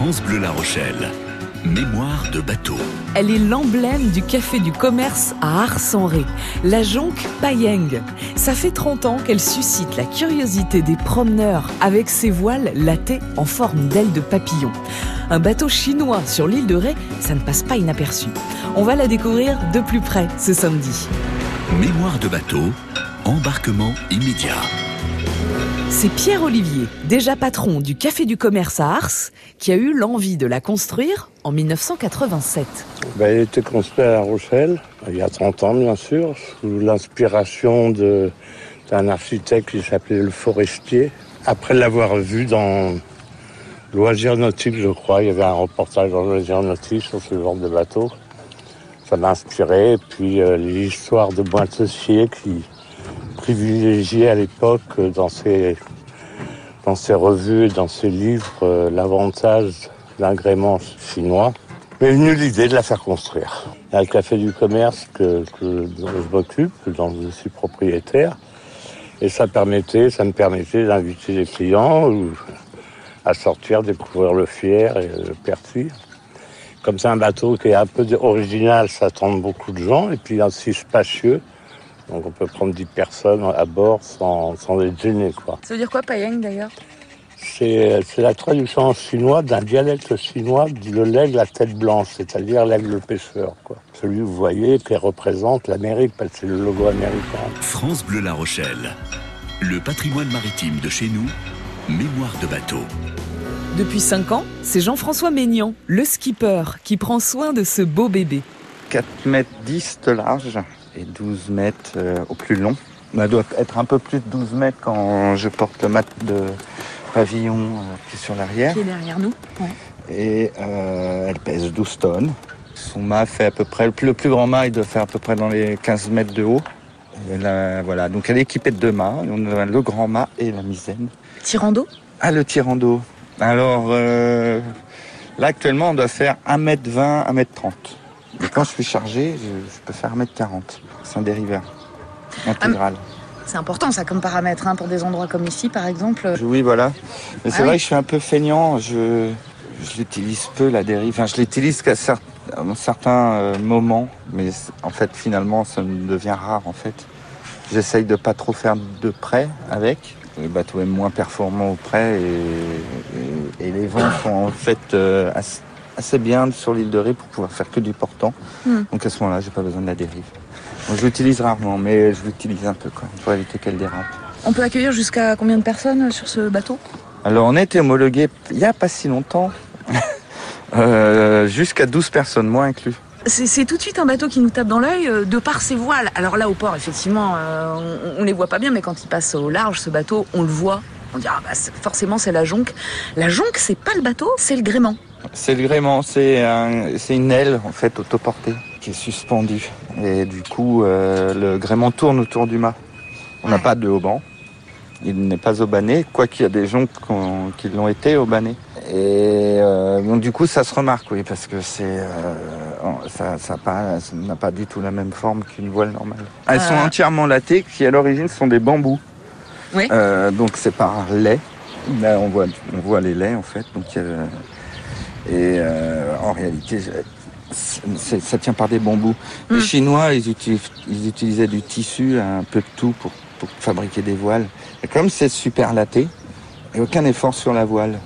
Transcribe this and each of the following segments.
France Bleu La Rochelle. Mémoire de bateau. Elle est l'emblème du café du commerce à Ars-en-Ré, la jonque Payeng. Ça fait 30 ans qu'elle suscite la curiosité des promeneurs avec ses voiles latées en forme d'ailes de papillon. Un bateau chinois sur l'île de Ré, ça ne passe pas inaperçu. On va la découvrir de plus près ce samedi. Mémoire de bateau, embarquement immédiat. C'est Pierre Olivier, déjà patron du Café du Commerce à Ars, qui a eu l'envie de la construire en 1987. Ben, elle été construite à La Rochelle, il y a 30 ans bien sûr, sous l'inspiration d'un architecte qui s'appelait Le Forestier. Après l'avoir vu dans Loisirs Nautiques, je crois, il y avait un reportage dans Loisirs Nautiques sur ce genre de bateau. Ça m'a inspiré, et puis euh, l'histoire de Moitessier qui privilégiait à l'époque euh, dans ses, dans ses revues dans ses livres euh, l'avantage d'un gréement chinois. m'est venue l'idée de la faire construire. Il y a le café du commerce que, je m'occupe, dont je suis propriétaire. Et ça permettait, ça me permettait d'inviter les clients à sortir, découvrir le Fier et le Pertuis. Comme c'est un bateau qui est un peu original, ça tente beaucoup de gens. Et puis aussi spacieux. Donc on peut prendre 10 personnes à bord sans, sans être gêné. Quoi. Ça veut dire quoi, Payeng d'ailleurs? C'est c'est la traduction en chinois d'un dialecte chinois de l'aigle à tête blanche, c'est-à-dire l'aigle pêcheur. Quoi. Celui que vous voyez qui représente l'Amérique, parce que c'est le logo américain. France Bleu La Rochelle. Le patrimoine maritime de chez nous, mémoire de bateau. Depuis 5 ans, c'est Jean-François Maignan, le skipper, qui prend soin de ce beau bébé. 4 mètres 10 de large et 12 mètres euh, au plus long. Elle doit être un peu plus de 12 mètres quand je porte le mat de pavillon euh, qui est sur l'arrière. Qui est derrière nous. Et euh, elle pèse 12 tonnes. Son mât fait à peu près, le plus, le plus grand mât il doit faire à peu près dans les 15 mètres de haut. Et là, voilà, donc elle est équipée de deux mâts. On a le grand mât et la misaine. Tirando? Ah, le tirant d'eau. Alors, euh, là, actuellement, on doit faire 1m20, 1m30. Et quand je suis chargé, je, je peux faire 1m40. C'est un dériveur intégral. C'est important ça comme paramètre hein, pour des endroits comme ici par exemple. Oui, voilà. Mais c'est Ah vrai que je suis un peu feignant. Je, je l'utilise peu, la dérive. Enfin, je l'utilise qu'à cer- à un certain euh, moment. Mais en fait, finalement, ça me devient rare, en fait. J'essaye de pas trop faire de près avec. Le bateau est moins performant au près et, et- et les vents sont en fait euh, assez, assez bien sur l'île de Ré pour pouvoir faire que du portant. Hmm. Donc à ce moment-là, j'ai pas besoin de la dérive. Je l'utilise rarement, mais je l'utilise un peu même pour éviter qu'elle dérape. On peut accueillir jusqu'à combien de personnes sur ce bateau? Alors on a été homologué il n'y a pas si longtemps, Euh, jusqu'à 12 personnes, moi inclus. C'est tout de suite un bateau qui nous tape dans l'œil euh, de par ses voiles. Alors là au port effectivement euh, on, on les voit pas bien mais quand il passe au large ce bateau on le voit. On dit ah bah forcément c'est la jonque. La jonque c'est pas le bateau c'est le gréement. C'est le gréement, c'est un- c'est une aile en fait autoportée qui est suspendue. Et du coup, euh, le gréement tourne autour du mât. On n'a Ouais. pas de haubans. Il n'est pas aubané, quoiqu'il y a des gens qui ont- qui l'ont été aubanés. Et euh, donc du coup, ça se remarque, oui, parce que c'est euh, ça pas- n'a pas du tout la même forme qu'une voile normale. Elles sont Ah. entièrement lattées, qui à l'origine sont des bambous. Oui. Donc c'est par lait. Là, on voit, on voit les laits en fait. Donc et euh, en réalité, ça tient par des bambous. Mm. Les Chinois, ils, utilisaient du tissu, un peu de tout pour, pour fabriquer des voiles. Et comme c'est super n'y a aucun effort sur la voile.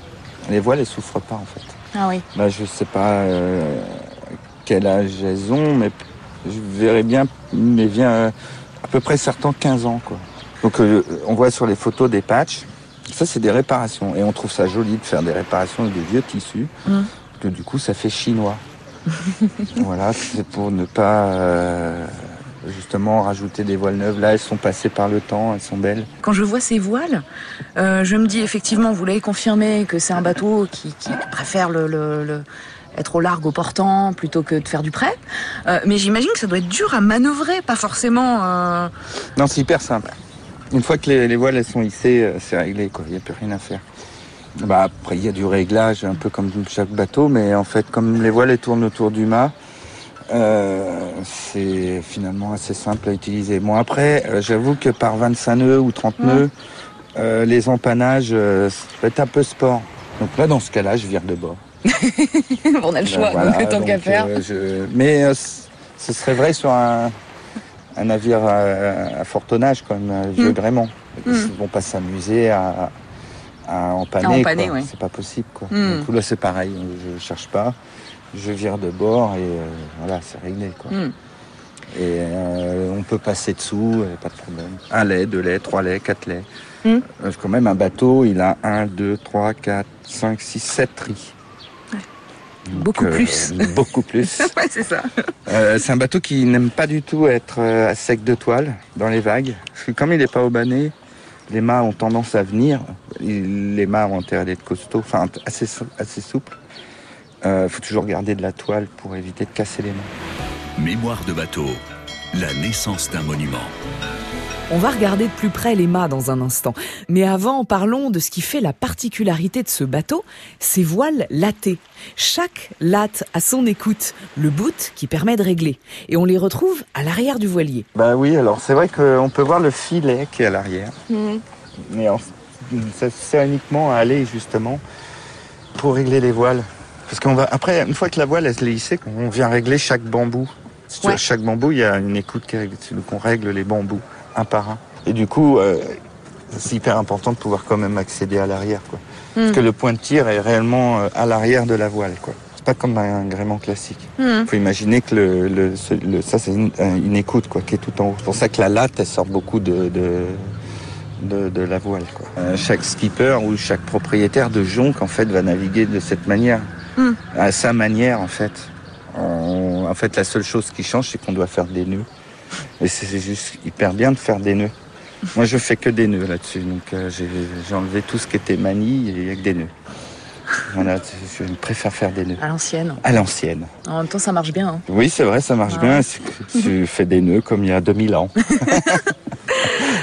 Les voiles, elles souffrent pas en fait. Ah oui. Là, je sais pas euh, quel âge elles ont, mais je verrais bien, mais bien euh, à peu près certains 15 ans quoi. Donc euh, on voit sur les photos des patchs. Ça, c'est des réparations. Et on trouve ça joli de faire des réparations avec des vieux tissus. Mm. Que du coup, ça fait chinois. voilà, c'est pour ne pas euh, justement rajouter des voiles neuves. Là, elles sont passées par le temps, elles sont belles. Quand je vois ces voiles, euh, je me dis effectivement, vous l'avez confirmé, que c'est un bateau qui, qui préfère le, le- le- être au large au portant plutôt que de faire du prêt. Euh, mais j'imagine que ça doit être dur à manœuvrer, pas forcément. euh, Non, c'est hyper simple. Une fois que les, les voiles elles sont hissées, euh, c'est réglé, quoi. Il n'y a plus rien à faire. Bah, après, il y a du réglage, un peu comme chaque bateau, mais en fait, comme les voiles elles tournent autour du mât, euh, c'est finalement assez simple à utiliser. Bon, après, euh, j'avoue que par 25 nœuds ou 30 nœuds, euh, les empannages, ça peut être un peu sport. Donc là, dans ce cas-là, je vire de bord. on a le choix, Voilà, donc tant qu'à faire. je- Mais ce serait vrai sur un, un navire à, à fort tonnage comme un vieux Mm. gréement. Ils Mm. ne vont pas s'amuser à, à empanner. Ouais. C'est pas possible. Quoi. Mm. Donc là, c'est pareil. Je cherche pas. Je vire de bord et euh, voilà, c'est réglé. Quoi. Et euh, on peut passer dessous, euh, pas de problème. Un lait, deux laits, trois laits, quatre laits. Euh, quand même, un bateau, il a un, deux, trois, quatre, cinq, six, sept tris. Donc, Beaucoup plus. Beaucoup plus. Ouais, c'est ça. Euh, c'est un bateau qui n'aime pas du tout être euh, à sec de toile dans les vagues. Parce que comme il n'est pas au bané, les mâts ont tendance à venir. Les mâts ont intérêt d'être costauds, enfin assez, assez souples. Il faut toujours garder de la toile pour éviter de casser les mains. Mémoire de bateau. La naissance d'un monument. On va regarder de plus près les mâts dans un instant. Mais avant, parlons de ce qui fait la particularité de ce bateau, ses voiles lattées. Chaque latte a son écoute, le bout qui permet de régler. Et on les retrouve à l'arrière du voilier. Bah oui, alors c'est vrai qu'on peut voir le filet qui est à l'arrière. Mais en- ça sert uniquement à aller justement pour régler les voiles. Parce qu'on va après, une fois que la voile elle est lissée, on vient régler chaque bambou. Sur Ouais. chaque bambou, il y a une écoute qui règle, donc on règle les bambous un par un. Et du coup, euh, c'est hyper important de pouvoir quand même accéder à l'arrière, quoi. Parce que le point de tir est réellement euh, à l'arrière de la voile, quoi. C'est pas comme un gréement classique. Mm. faut imaginer que le, le- ce- le- ça c'est une, une écoute quoi, qui est tout en haut. C'est pour ça que la latte elle sort beaucoup de, de, de, de la voile. Quoi. Euh, chaque skipper ou chaque propriétaire de jonque en fait va naviguer de cette manière, Mm. à sa manière en fait. On- en fait la seule chose qui change c'est qu'on doit faire des nœuds. Et c'est juste hyper bien de faire des nœuds. Moi je fais que des nœuds là-dessus, donc euh, j'ai enlevé tout ce qui était manie et il y a que des nœuds. Voilà, je préfère faire des nœuds. À l'ancienne. À l'ancienne. En même temps, ça marche bien. hein. Oui, c'est vrai, ça marche Ouais. bien. Tu fais des nœuds comme il y a 2000 ans.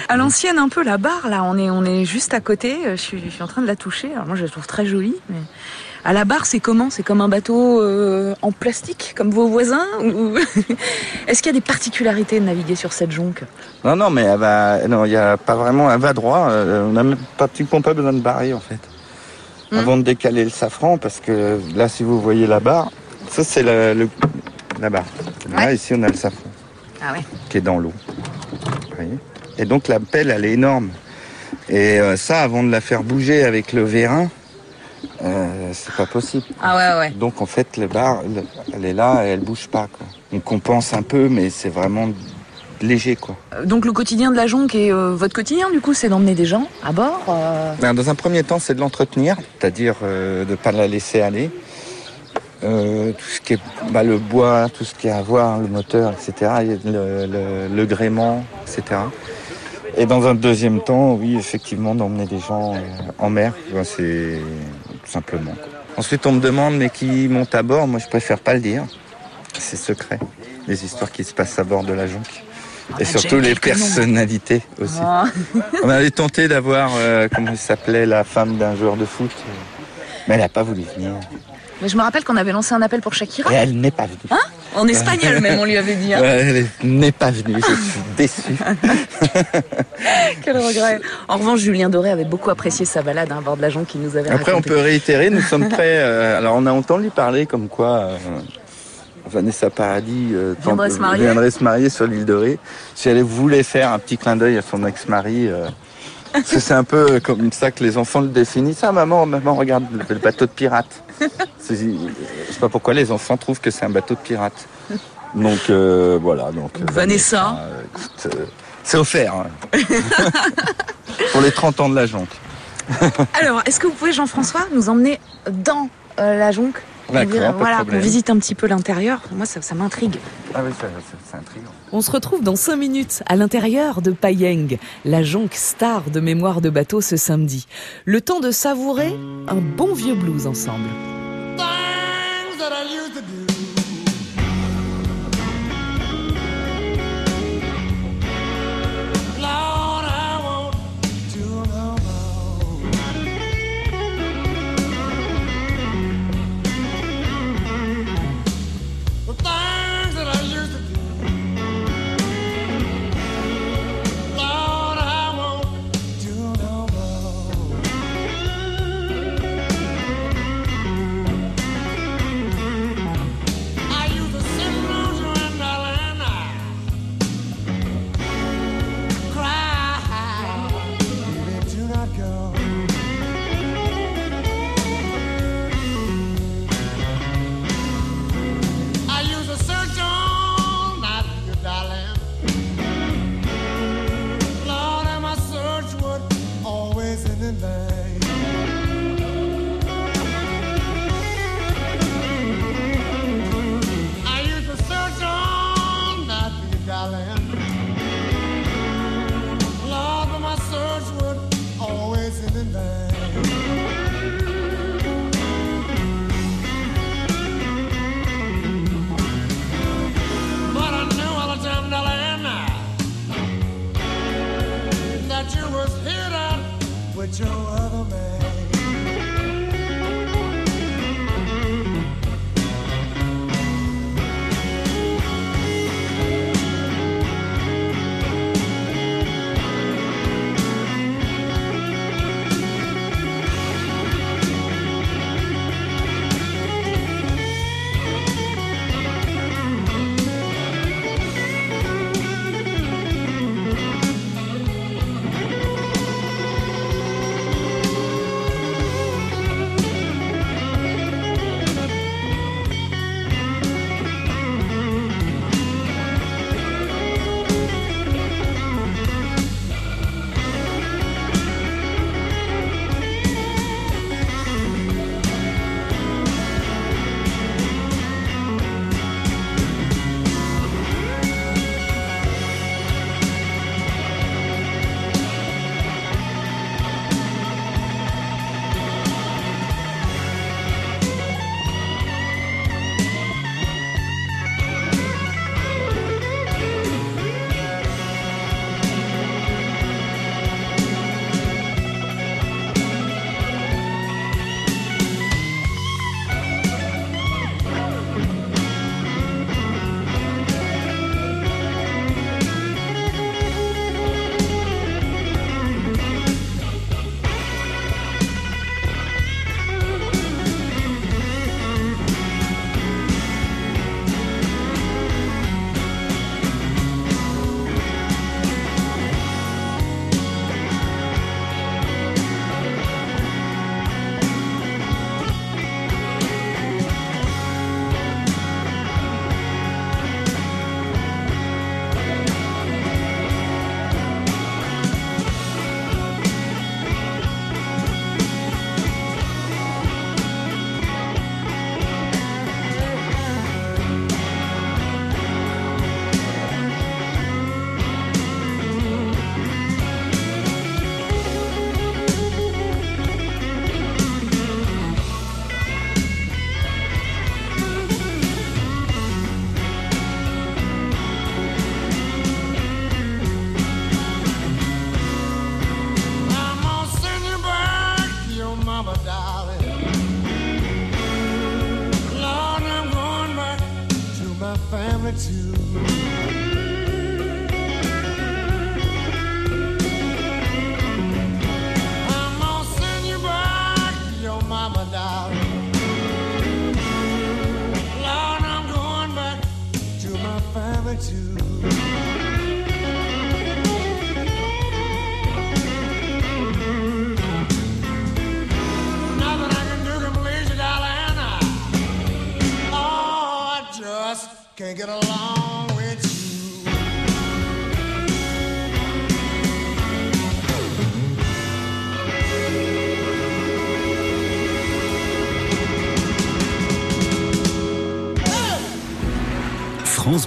À l'ancienne, un peu la barre, là, on est, on est juste à côté. euh, Je suis, je suis en train de la toucher. Alors moi, je la trouve très jolie. Mais... À la barre, c'est comment? C'est comme un bateau euh, en plastique, comme vos voisins ou... Est-ce qu'il y a des particularités de naviguer sur cette jonque? Non, non, mais elle va, non, il n'y a pas vraiment, elle va droit. euh, On n'a même pratiquement pas besoin de barrer, en fait. Hmm. Avant de décaler le safran, parce que là, si vous voyez la barre, ça, c'est la, le- la barre. Là, Ouais. ici, on a le safran Ah ouais. qui est dans l'eau. Et donc, la pelle, elle est énorme. Et euh, ça, avant de la faire bouger avec le vérin, euh, c'est pas possible. Ah ouais, ouais. Donc en fait, le bar, le- elle est là et elle bouge pas. Quoi. On compense un peu, mais c'est vraiment léger. quoi. Euh, Donc le quotidien de la jonque et euh, votre quotidien, du coup, c'est d'emmener des gens à bord euh, Ben, Dans un premier temps, c'est de l'entretenir, c'est-à-dire euh, de ne pas la laisser aller. Tout ce qui est bah, le bois, tout ce qui est à voir, le moteur, etc., et le, le- le gréement, etc. Et dans un deuxième temps, oui, effectivement, d'emmener des gens en mer, Ben, c'est simplement. quoi. Ensuite, on me demande, mais qui monte à bord? Moi, je préfère pas le dire. C'est secret. Les histoires qui se passent à bord de la jonque. On a Et déjà surtout les personnalités aussi. Ah. On avait tenté d'avoir, euh, comment il s'appelait, la femme d'un joueur de foot. euh, Mais elle n'a pas voulu venir. Mais je me rappelle qu'on avait lancé un appel pour Shakira. Et elle n'est pas venue. En espagnol même, on lui avait dit. hein. Elle n'est pas venue. Je suis déçu. Quel regret. En revanche, Julien Doré avait beaucoup apprécié sa balade hein, à bord de la jonque qu'il nous avait Après, on peut réitérer. Nous sommes prêts. euh, alors, on a entendu parler comme quoi euh, Vanessa Paradis euh, Viendrait tente- se marier. viendrait se marier sur l'île de Ré. Si elle voulait faire un petit clin d'œil à son ex-mari. euh, c'est un peu comme ça que les enfants le définissent. Ah, maman, maman, regarde le, le bateau de pirate. C'est- Je sais pas pourquoi les enfants trouvent que c'est un bateau de pirate. Donc euh, voilà. Donc euh, Vanessa. euh, euh, c'est offert hein. pour les 30 ans de la jonque. Alors, est-ce que vous pouvez, Jean-François, nous emmener dans euh, la jonque? D'accord, Voilà, qu'on problème. visite un petit peu l'intérieur. Moi, ça, ça m'intrigue. Ah oui, ça- ça- c'est intriguant. On se retrouve dans 5 minutes à l'intérieur de Payeng, la jonque star de mémoire de bateau ce samedi. Le temps de savourer un bon vieux blues ensemble. things that I used to do.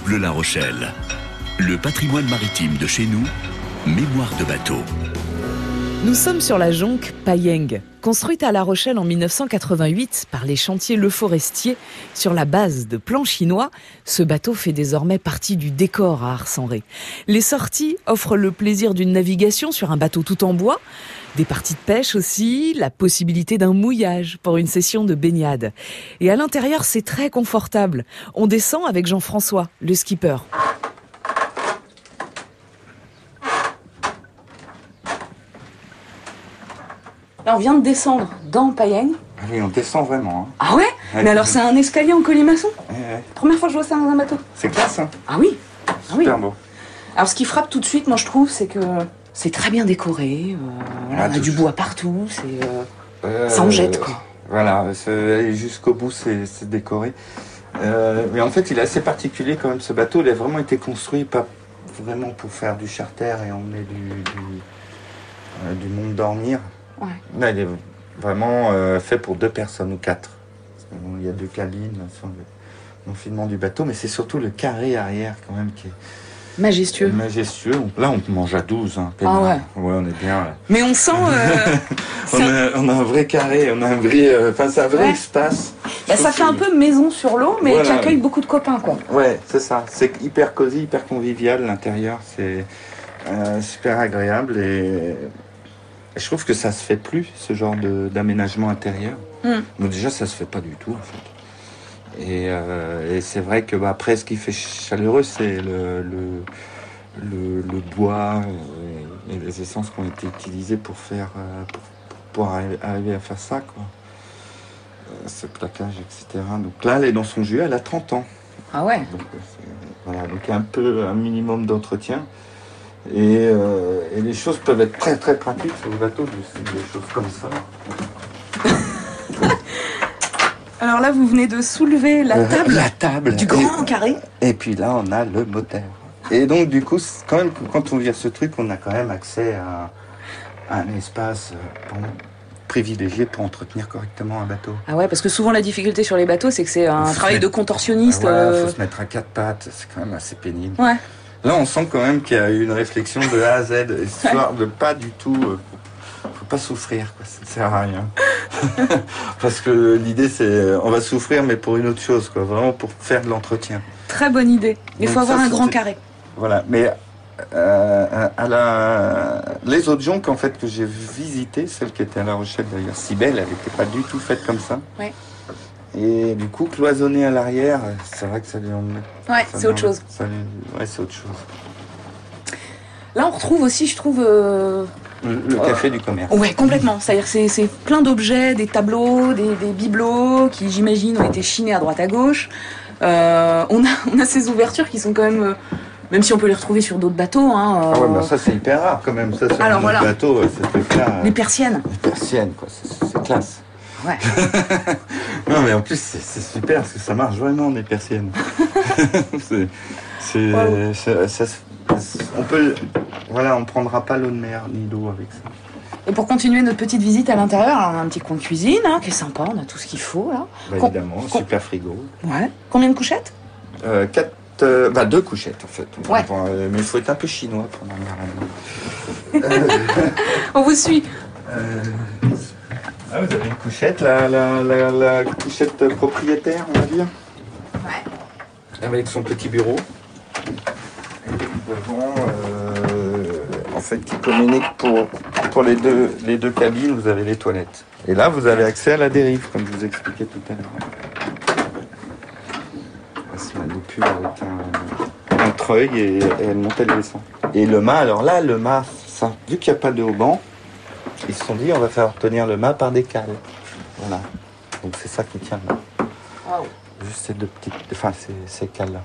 Bleu La Rochelle. Le patrimoine maritime de chez nous, mémoire de bateau. Nous sommes sur la jonque Payeng, construite à La Rochelle en 1988 par les chantiers Le Forestier sur la base de plans chinois. Ce bateau fait désormais partie du décor à Arsenré. Les sorties offrent le plaisir d'une navigation sur un bateau tout en bois, des parties de pêche aussi, la possibilité d'un mouillage pour une session de baignade. Et à l'intérieur, c'est très confortable. On descend avec Jean-François, le skipper. Là, on vient de descendre dans Payeng. Ah Oui, on descend vraiment. hein. Ah ouais Mais alors, c'est un escalier en colimaçon Ouais. Première fois que je vois ça dans un bateau. C'est classe, hein Ah oui Ah oui. Beau. Alors, ce qui frappe tout de suite, moi, je trouve, c'est que c'est très bien décoré. euh, voilà, Ah, on a du bois partout. C'est euh, Euh, ça en jette, quoi. Voilà, jusqu'au bout, c'est décoré. Euh, mais en fait, il est assez particulier quand même, ce bateau. Il a vraiment été construit pas vraiment pour faire du charter et emmener du, du, du monde dormir. Ouais. Là, il est vraiment euh, fait pour deux personnes ou quatre. Bon, Il y a deux cabines sur le l'enfilement du bateau, mais c'est surtout le carré arrière quand même qui est majestueux. majestueux. Là, on mange à 12. Hein, Ah ouais. Ouais, on est bien là. Mais on sent. euh, On a, on a un vrai carré, on a un vrai, euh, enfin, c'est un vrai Ouais. espace. Bah, ça fait un peu maison sur l'eau, mais Voilà. qui accueille beaucoup de copains, quoi. Ouais, c'est ça. C'est hyper cosy, hyper convivial l'intérieur. C'est euh, super agréable Et je trouve que ça se fait plus, ce genre de- d'aménagement intérieur. Hmm. Donc déjà, ça se fait pas du tout, en fait. Et, euh, et c'est vrai que bah, après, ce qui fait chaleureux, c'est le, le, le, le bois et, les essences qui ont été utilisées pour faire, euh, pour, pour arriver à faire ça, quoi. Euh, ce plaquage, etc. Donc là, elle est dans son jus, elle a 30 ans. Ah ouais. Donc, voilà, donc un peu un minimum d'entretien. Et, euh, et les choses peuvent être très très pratiques sur le bateau, des, choses comme ça. Alors là, vous venez de soulever la Euh, table la table. du grand carré. Et, puis là, on a le moteur. Et donc du coup, quand même que quand on vire ce truc, on a quand même accès à, à un espace euh, privilégié pour entretenir correctement un bateau. Ah ouais, parce que souvent la difficulté sur les bateaux, c'est que c'est un travail de contorsionniste. Ah, voilà, euh, faut se mettre à quatre pattes, c'est quand même assez pénible. Ouais. Là, on sent quand même qu'il y a eu une réflexion de A à Z, histoire de pas du tout. euh, faut pas souffrir, quoi, ça ne sert à rien. Parce que l'idée, c'est. On va souffrir, mais pour une autre chose, quoi, vraiment pour faire de l'entretien. Très bonne idée. Il faut avoir ça, un grand carré. Voilà, mais. euh, à la... Les autres jonques en fait que j'ai visitées, celle qui était à La Rochelle d'ailleurs, si belle, elle n'était pas du tout faite comme ça. Ouais. Et du coup, cloisonner à l'arrière, c'est vrai que ça lui en Ouais, c'est autre chose. ça lui- Ouais, c'est autre chose. Là, on retrouve aussi, je trouve. euh, Le, le café du commerce. Ouais, complètement. C'est-à-dire, c'est plein d'objets, des tableaux, des, des bibelots qui, j'imagine, ont été chinés à droite à gauche. Euh, on, a, on a ces ouvertures qui sont quand même. euh, même si on peut les retrouver sur d'autres bateaux, hein, Ah ouais, euh, mais ça c'est hyper rare quand même. Ça, sur Alors, voilà. bateau, euh, euh, les persiennes. les persiennes, quoi. C'est classe. Ouais. Non, mais en plus, c'est super parce que ça marche vraiment, les persiennes. c'est. Wow. ça on peut. Voilà, on prendra pas l'eau de mer ni d'eau avec ça. Et pour continuer notre petite visite à l'intérieur, on a un petit coin de cuisine hein, qui est sympa, on a tout ce qu'il faut là. Bah, évidemment, super frigo. Ouais. Combien de couchettes? Euh, quatre. euh, bah, deux couchettes en fait. Ouais. Euh, mais il faut être un peu chinois pour en venir là-dedans. On vous suit. Ah, vous avez une couchette, la, la, la, la couchette propriétaire, on va dire Ouais. Avec son petit bureau. Et devant, euh, en fait, qui communique pour, pour les, deux, les deux cabines, vous avez les toilettes. Et là, vous avez accès à la dérive, comme je vous expliquais tout à l'heure. Elle se depuis avec un, un treuil et, et elle monte et elle descend. Et le mât, alors là, le mât, ça, vu qu'il n'y a pas de haut-banc, ils se sont dit on va faire tenir le mât par des cales. Voilà. Donc c'est ça qui tient là. Juste ces deux petites. Enfin, ces, ces cales-là.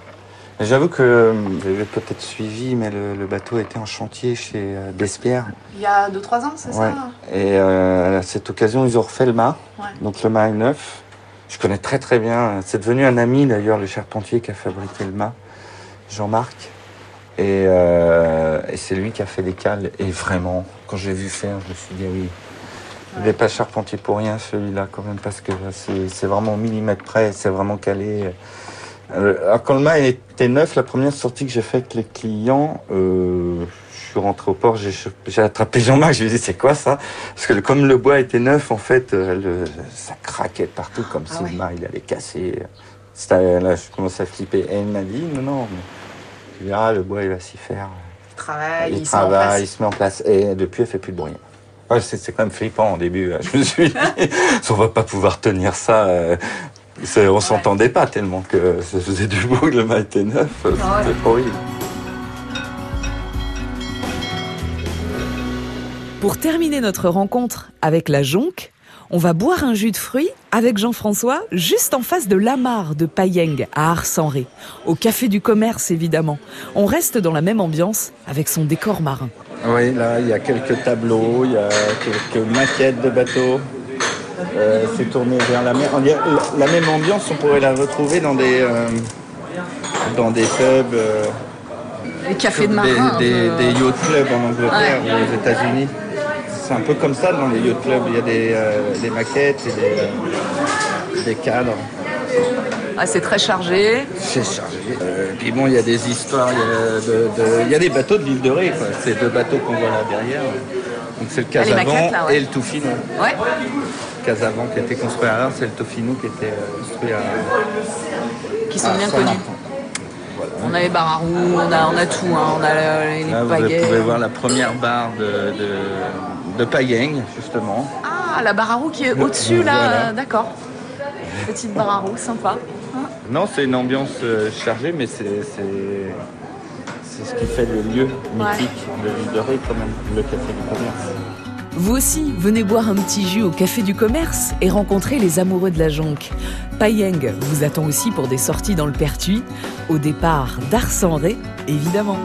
J'avoue que euh, vous avez peut-être suivi, mais le, le bateau était en chantier chez euh, Despierres. Il y a 2-3 ans, c'est Ouais. Et euh, à cette occasion, ils ont refait le mât. Ouais. Donc le mât est neuf. Je connais très très bien. C'est devenu un ami d'ailleurs, le charpentier qui a fabriqué le mât, Jean-Marc. Et, euh, et c'est lui qui a fait les cales. Et vraiment, quand j'ai vu faire, je me suis dit oui. Il n'est pas charpentier pour rien celui-là quand même parce que c'est vraiment au millimètre près, c'est vraiment calé. Alors quand le mât était neuf, la première sortie que j'ai faite avec les clients, euh, je suis rentré au port, j'ai attrapé Jean-Marc, je lui ai dit c'est quoi ça? Parce que comme le bois était neuf, en fait, euh, le- ça craquait partout comme Ah si ouais. le mât il allait casser. Là, je commençais à flipper. Et il m'a dit non, non, mais ah, le bois il va s'y faire. Il travaille, il il s'en travaille, passe. il se met en place. Et depuis, elle fait plus de bruit. Ouais, c'est quand même flippant au début. Je me suis dit, on va pas pouvoir tenir ça. euh, on s'entendait pas tellement que ça faisait du bruit, le mât était neuf. C'était horrible. Pour terminer notre rencontre avec la jonque, on va boire un jus de fruits avec Jean-François juste en face de l'Amar de Payeng à Arsenré, au café du commerce évidemment. On reste dans la même ambiance avec son décor marin. Oui, là, il y a quelques tableaux, il y a quelques maquettes de bateaux. Euh, c'est tourné vers la mer. On dirait- La, même ambiance, on pourrait la retrouver dans des, euh, dans des pubs, euh, Les cafés de des, marins. des, des yacht clubs en Angleterre ou aux États-Unis. C'est un peu comme ça dans les yacht clubs. Il y a des, euh, des maquettes et des, euh, des cadres. Ah, c'est très chargé. C'est chargé. Euh, puis bon, il y a des histoires, il y a, de- de- il y a des bateaux de l'île de Ré, quoi. C'est deux bateaux qu'on voit là derrière. Donc c'est le Ah, les Casavant ouais. et le Toufino. Ouais. Casavant qui a été construit à Arles, c'est le Tofino qui a été euh, construit à Qui sont à bien Saint-Martin. connus. On a les barres à roues, on a, on a tout. hein. On a le- les Là, vous pouvez voir la première barre de, de, de Payeng, justement. Ah, la barre à roue qui est au-dessus, là, Voilà. d'accord. Petite barre à roue, sympa. Non, c'est une ambiance euh, chargée, mais c'est c'est- c'est ce qui fait le lieu mythique de l'île de Ré, quand même, le café du commerce. Vous aussi, venez boire un petit jus au Café du Commerce et rencontrer les amoureux de la jonque. Payeng vous attend aussi pour des sorties dans le Pertuis, au départ d'Ars-en-Ré, évidemment.